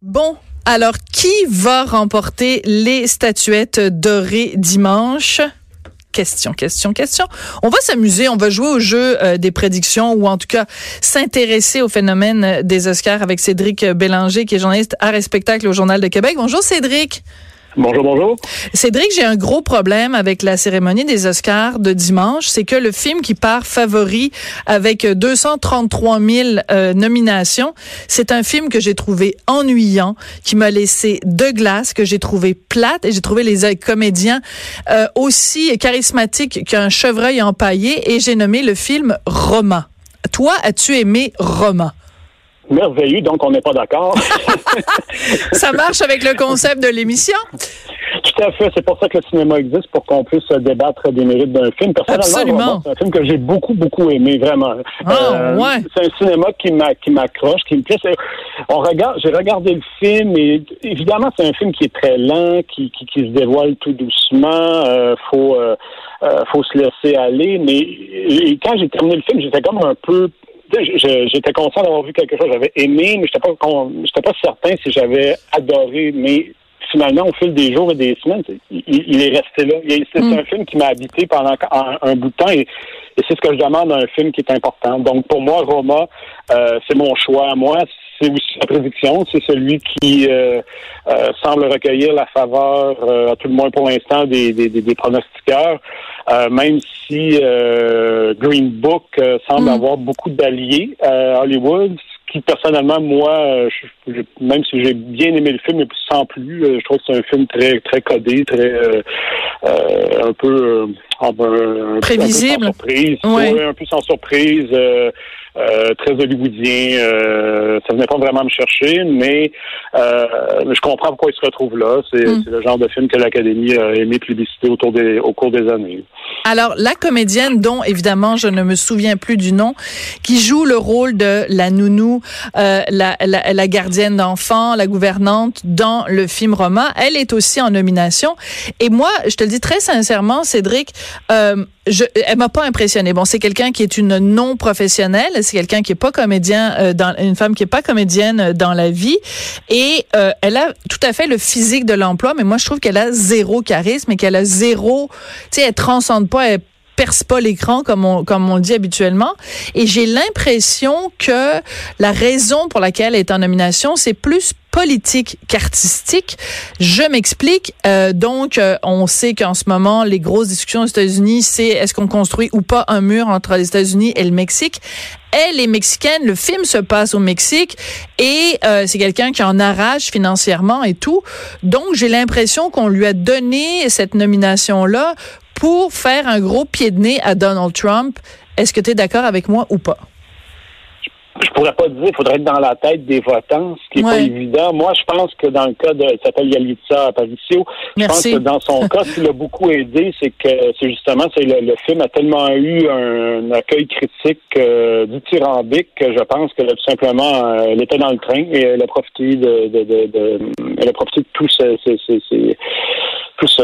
Bon, alors qui va remporter les statuettes dorées dimanche? Question, question, question. On va s'amuser, on va jouer au jeu euh, des prédictions ou en tout cas s'intéresser au phénomène des Oscars avec Cédric Bélanger qui est journaliste à et spectacle au Journal de Québec. Bonjour Cédric. Bonjour, bonjour. Cédric, j'ai un gros problème avec la cérémonie des Oscars de dimanche. C'est que le film qui part favori avec 233 000 euh, nominations, c'est un film que j'ai trouvé ennuyant, qui m'a laissé de glace, que j'ai trouvé plate et j'ai trouvé les comédiens euh, aussi charismatiques qu'un chevreuil empaillé et j'ai nommé le film Roma. Toi, as-tu aimé Roma? Merveilleux, donc on n'est pas d'accord. ça marche avec le concept de l'émission? Tout à fait. C'est pour ça que le cinéma existe, pour qu'on puisse débattre des mérites d'un film. Personnellement, c'est un film que j'ai beaucoup, beaucoup aimé, vraiment. Ah, euh, ouais. C'est un cinéma qui m'accroche, qui me plaît. On regarde, j'ai regardé le film et évidemment, c'est un film qui est très lent, qui, qui, qui se dévoile tout doucement. Euh, faut, euh, euh, faut se laisser aller. Mais quand j'ai terminé le film, j'étais comme un peu j'étais content d'avoir vu quelque chose. J'avais aimé, mais j'étais pas, j'étais pas certain si j'avais adoré. Mais finalement, au fil des jours et des semaines, il, est resté là. C'est mm. un film qui m'a habité pendant un, bout de temps et, c'est ce que je demande à un film qui est important. Donc, pour moi, Roma, euh, c'est mon choix. Moi, c'est aussi la prédiction. C'est celui qui euh, euh, semble recueillir la faveur, à tout le moins pour l'instant, des, des, des, pronostiqueurs. même si Green Book semble mm. avoir beaucoup d'alliés à Hollywood, qui personnellement, moi, euh, je, même si j'ai bien aimé le film, mais sans plus, euh, je trouve que c'est un film très très codé, très euh, un peu prévisible, un peu sans surprise, un peu sans surprise. Euh, très hollywoodien. Euh, ça venait pas vraiment me chercher, mais euh, je comprends pourquoi il se retrouve là. C'est le genre de film que l'Académie a aimé publicité autour des, au cours des années. Alors, la comédienne dont, évidemment, je ne me souviens plus du nom, qui joue le rôle de la nounou, euh, la, la, la, gardienne d'enfants, la gouvernante dans le film Roma, elle est aussi en nomination. Et moi, je te le dis très sincèrement, Cédric, euh, je, elle m'a pas impressionné. Bon, c'est quelqu'un qui est une non professionnelle, c'est quelqu'un qui est pas comédien, euh, dans une femme qui est pas comédienne euh, dans la vie, et euh, elle a tout à fait le physique de l'emploi, mais moi je trouve qu'elle a zéro charisme et qu'elle a zéro, tu sais, elle transcende pas, perce pas l'écran comme on comme on dit habituellement et j'ai l'impression que la raison pour laquelle elle est en nomination c'est plus politique qu'artistique. Je m'explique. Euh, donc, euh, on sait qu'en ce moment, les grosses discussions aux États-Unis, c'est est-ce qu'on construit ou pas un mur entre les États-Unis et le Mexique. Elle est mexicaine, le film se passe au Mexique et euh, c'est quelqu'un qui en arrache financièrement et tout. Donc, j'ai l'impression qu'on lui a donné cette nomination-là pour faire un gros pied de nez à Donald Trump. Est-ce que tu es d'accord avec moi ou pas? je pourrais pas dire, il faudrait être dans la tête des votants, ce qui est pas évident. Moi, je pense que dans le cas de, il s'appelle Yalitza Aparicio, je pense que dans son cas, ce qui l'a beaucoup aidé, c'est que c'est justement, c'est le, film a tellement eu un accueil critique euh, dithyrambique que je pense que tout simplement, euh, elle était dans le train et elle a profité de, de, de, de elle a profité de tout ce, tout ce,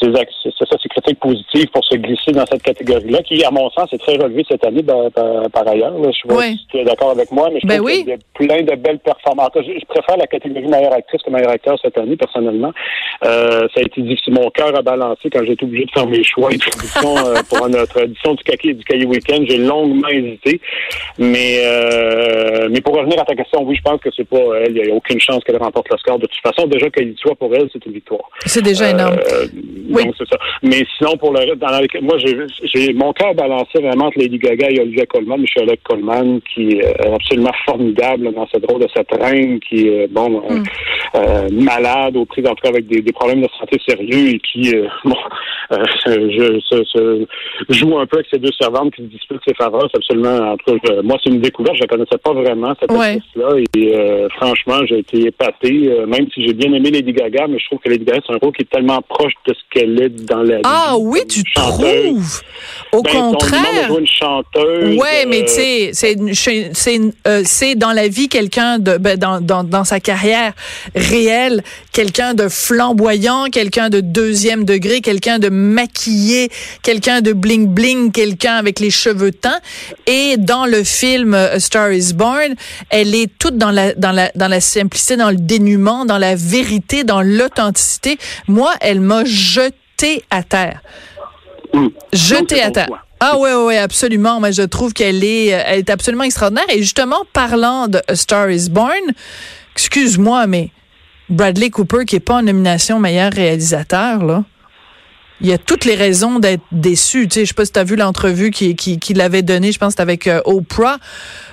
ce ces, ces critiques positives pour se glisser dans cette catégorie-là, qui, à mon sens, est très relevée cette année par, ailleurs. Je vois si tu es d'accord avec moi, mais je ben trouve qu'il y a plein de belles performances. Je, préfère la catégorie meilleure actrice que meilleure acteur cette année, personnellement. Euh, ça a été difficile. Mon cœur a balancé quand j'ai été obligé de faire mes choix et euh, pour notre édition du Kaki et du Cahier Week-end. J'ai longuement hésité. Mais, euh, mais pour revenir à ta question, oui, je pense que c'est pas elle. Il n'y a aucune chance qu'elle remporte le score. De toute façon, déjà qu'elle y soit pour elle, c'est une victoire. C'est déjà énorme. Oui. Donc, c'est ça. Mais sinon, pour le reste, dans la, moi, j'ai mon cœur balancé vraiment entre Lady Gaga et Olivia Colman, Michelle Colman, qui est absolument formidable dans cette rôle de cette reine, qui est, bon, euh, mm. euh, malade, au prix d'entrer avec des, des, problèmes de santé sérieux et qui, euh, bon, euh, je, se, joue un peu avec ces deux servantes qui se disputent ses faveurs. C'est absolument, entre, moi, c'est une découverte. Je ne connaissais pas vraiment cette ouais. là Et franchement, j'ai été épaté, même si j'ai bien aimé Lady Gaga, mais je trouve que Lady Gaga, c'est un rôle qui est tellement proche de ce qu'elle est dans la Ah oui, tu trouves? Au ben, contraire. une chanteuse. Ouais, mais tu sais, c'est c'est c'est dans la vie quelqu'un de ben, dans, dans dans sa carrière réel, quelqu'un de flamboyant, quelqu'un de deuxième degré, quelqu'un de maquillé, quelqu'un de bling bling, quelqu'un avec les cheveux teints. Et dans le film A Star Is Born, elle est toute dans la dans la dans la simplicité, dans le dénuement, dans la vérité, dans l'authenticité. Moi, elle m'a jeté à terre. Hum. Jeté à terre. Ah ouais, ouais, absolument. Moi, je trouve qu'elle est, elle est absolument extraordinaire. Et justement, parlant de A Star Is Born, excuse-moi, mais Bradley Cooper, qui est pas en nomination meilleur réalisateur, là, il y a toutes les raisons d'être déçu. Tu sais, je sais pas si tu as vu l'entrevue qu'il qui, qui l'avait donnée, je pense que avec euh, Oprah,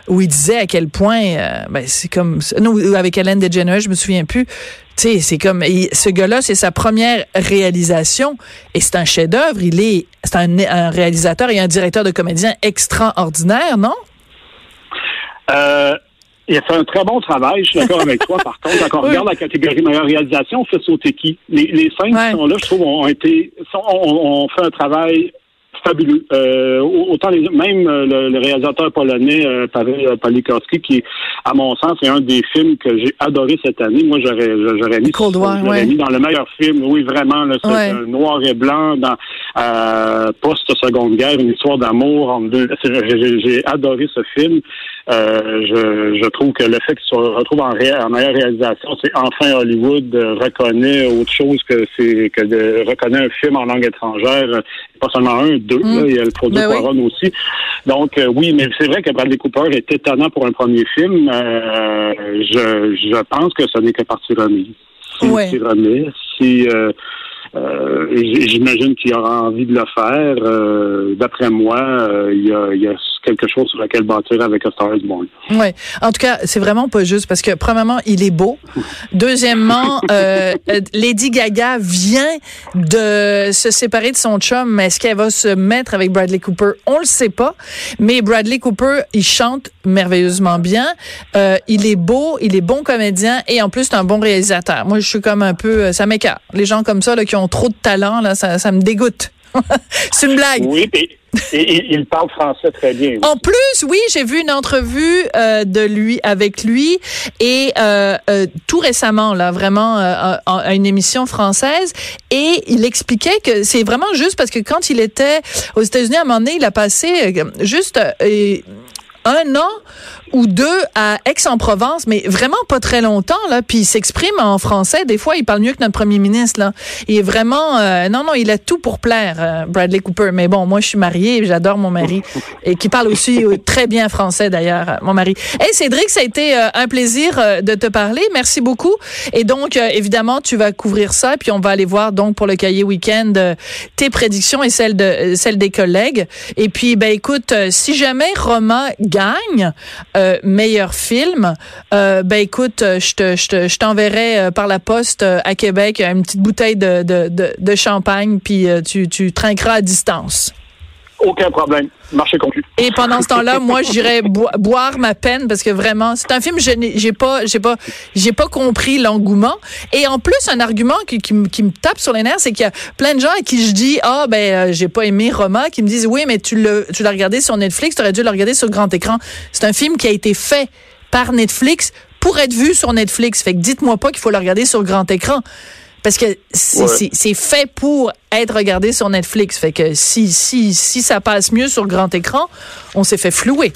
où il disait à quel point, euh, ben, c'est comme, non, avec Ellen DeGeneres, je me souviens plus. Tu sais, c'est comme, ce gars-là, c'est sa première réalisation et c'est un chef-d'œuvre. Il est, c'est un, un, réalisateur et un directeur de comédien extraordinaire, non? Euh, il a fait un très bon travail, je suis d'accord avec toi. Par contre, quand on regarde la catégorie meilleure réalisation, on fait sauter qui? Les, les cinq qui sont là, je trouve, ont été, sont, ont, ont fait un travail fabuleux. Euh, autant les, même euh, le, le réalisateur polonais euh, Pavel euh, qui, à mon sens, est un des films que j'ai adoré cette année. Moi, j'aurais j'aurais mis, Cold War, ouais. mis dans le meilleur film. Oui, vraiment, là, c'est Ouais. noir et blanc dans euh, post-seconde guerre, une histoire d'amour j'ai adoré ce film. Euh, je, je trouve que le fait qu'il se retrouve en, ré- en meilleure réalisation, c'est enfin Hollywood euh, reconnaît autre chose que c'est que de reconnaît un film en langue étrangère, pas seulement un, deux, Mm. là, il y a le produit Ben oui. Aussi. Donc euh, oui, mais c'est vrai que Bradley Cooper est étonnant pour un premier film. Euh, je, je pense que ce n'est que partie remise. Si Ouais. si euh, euh, J'imagine qu'il aura envie de le faire. Euh, D'après moi, euh, il, y a, il y a quelque chose sur lequel bâtir avec A Star is Born. Ouais. En tout cas, c'est vraiment pas juste parce que premièrement, il est beau. Deuxièmement, euh, Lady Gaga vient de se séparer de son chum, est-ce qu'elle va se mettre avec Bradley Cooper? On le sait pas. Mais Bradley Cooper, il chante merveilleusement bien. Euh, il est beau, il est bon comédien et en plus c'est un bon réalisateur. Moi, je suis comme un peu, euh, ça m'écarte. Les gens comme ça là, qui ont trop de talent là, ça, ça me dégoûte. c'est une blague. Oui, et, il parle français très bien. En plus, oui, j'ai vu une entrevue euh, de lui avec lui et euh, euh, tout récemment, là, vraiment euh, à, à une émission française, et il expliquait que c'est vraiment juste parce que quand il était aux États-Unis, à un moment donné, il a passé euh, juste euh, un an ou deux à Aix-en-Provence, mais vraiment pas très longtemps là. Puis il s'exprime en français. Des fois, il parle mieux que notre premier ministre là. Il est vraiment euh, non non, il a tout pour plaire, euh, Bradley Cooper. Mais bon, moi je suis mariée, et j'adore mon mari et qui parle aussi euh, très bien français d'ailleurs, euh, mon mari. Hey Cédric, ça a été euh, un plaisir de te parler. Merci beaucoup. Et donc évidemment, tu vas couvrir ça, puis on va aller voir donc pour le cahier week-end tes prédictions et celles de celles des collègues. Et puis ben écoute, si jamais Roma gagne euh, meilleur film, euh, ben écoute, euh, je te je te- je t'enverrai euh, par la poste euh, à Québec une petite bouteille de de, de, de champagne, puis tu tu trinqueras à distance. Aucun problème. Marché conclu. Et pendant ce temps-là, moi, j'irais boi- boire ma peine parce que vraiment, c'est un film je j'ai pas, pas, pas compris l'engouement. Et en plus, un argument qui, me- tape sur les nerfs, c'est qu'il y a plein de gens à qui je dis, ah ben, euh, j'ai pas aimé Roma, qui me disent, oui, mais tu l'as regardé sur Netflix, tu aurais dû le regarder sur grand écran. C'est un film qui a été fait par Netflix pour être vu sur Netflix. Fait que dites-moi pas qu'il faut le regarder sur grand écran. Parce que c'est Ouais. fait pour être regardé sur Netflix. Fait que si, si, si ça passe mieux sur grand écran, on s'est fait flouer.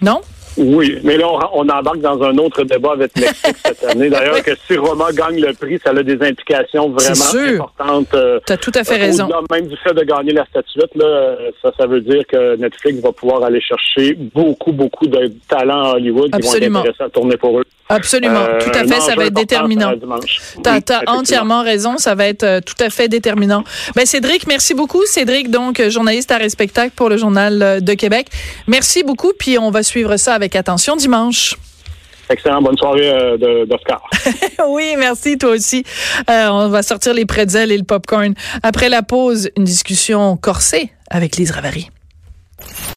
Non? Oui, mais là, on, on embarque dans un autre débat avec Netflix cette année. D'ailleurs, que si Roma gagne le prix, ça a des implications vraiment sûr. importantes. euh, T'as tout à fait raison. Même du fait de gagner la statuette, là, euh, ça, ça veut dire que Netflix va pouvoir aller chercher beaucoup, beaucoup de talents à Hollywood qui Absolument. vont être intéressants à tourner pour eux. Absolument. Euh, tout à fait, ça va être déterminant. t'as effectivement. entièrement raison, ça va être euh, tout à fait déterminant. Ben Cédric, merci beaucoup. Cédric, donc journaliste à Respectacle pour le Journal euh, de Québec. Merci beaucoup, puis on va suivre ça avec attention dimanche. Excellent. Bonne soirée euh, d'Oscar. oui, merci, toi aussi. Euh, on va sortir les pretzels et le popcorn. Après la pause, une discussion corsée avec Lise Ravary.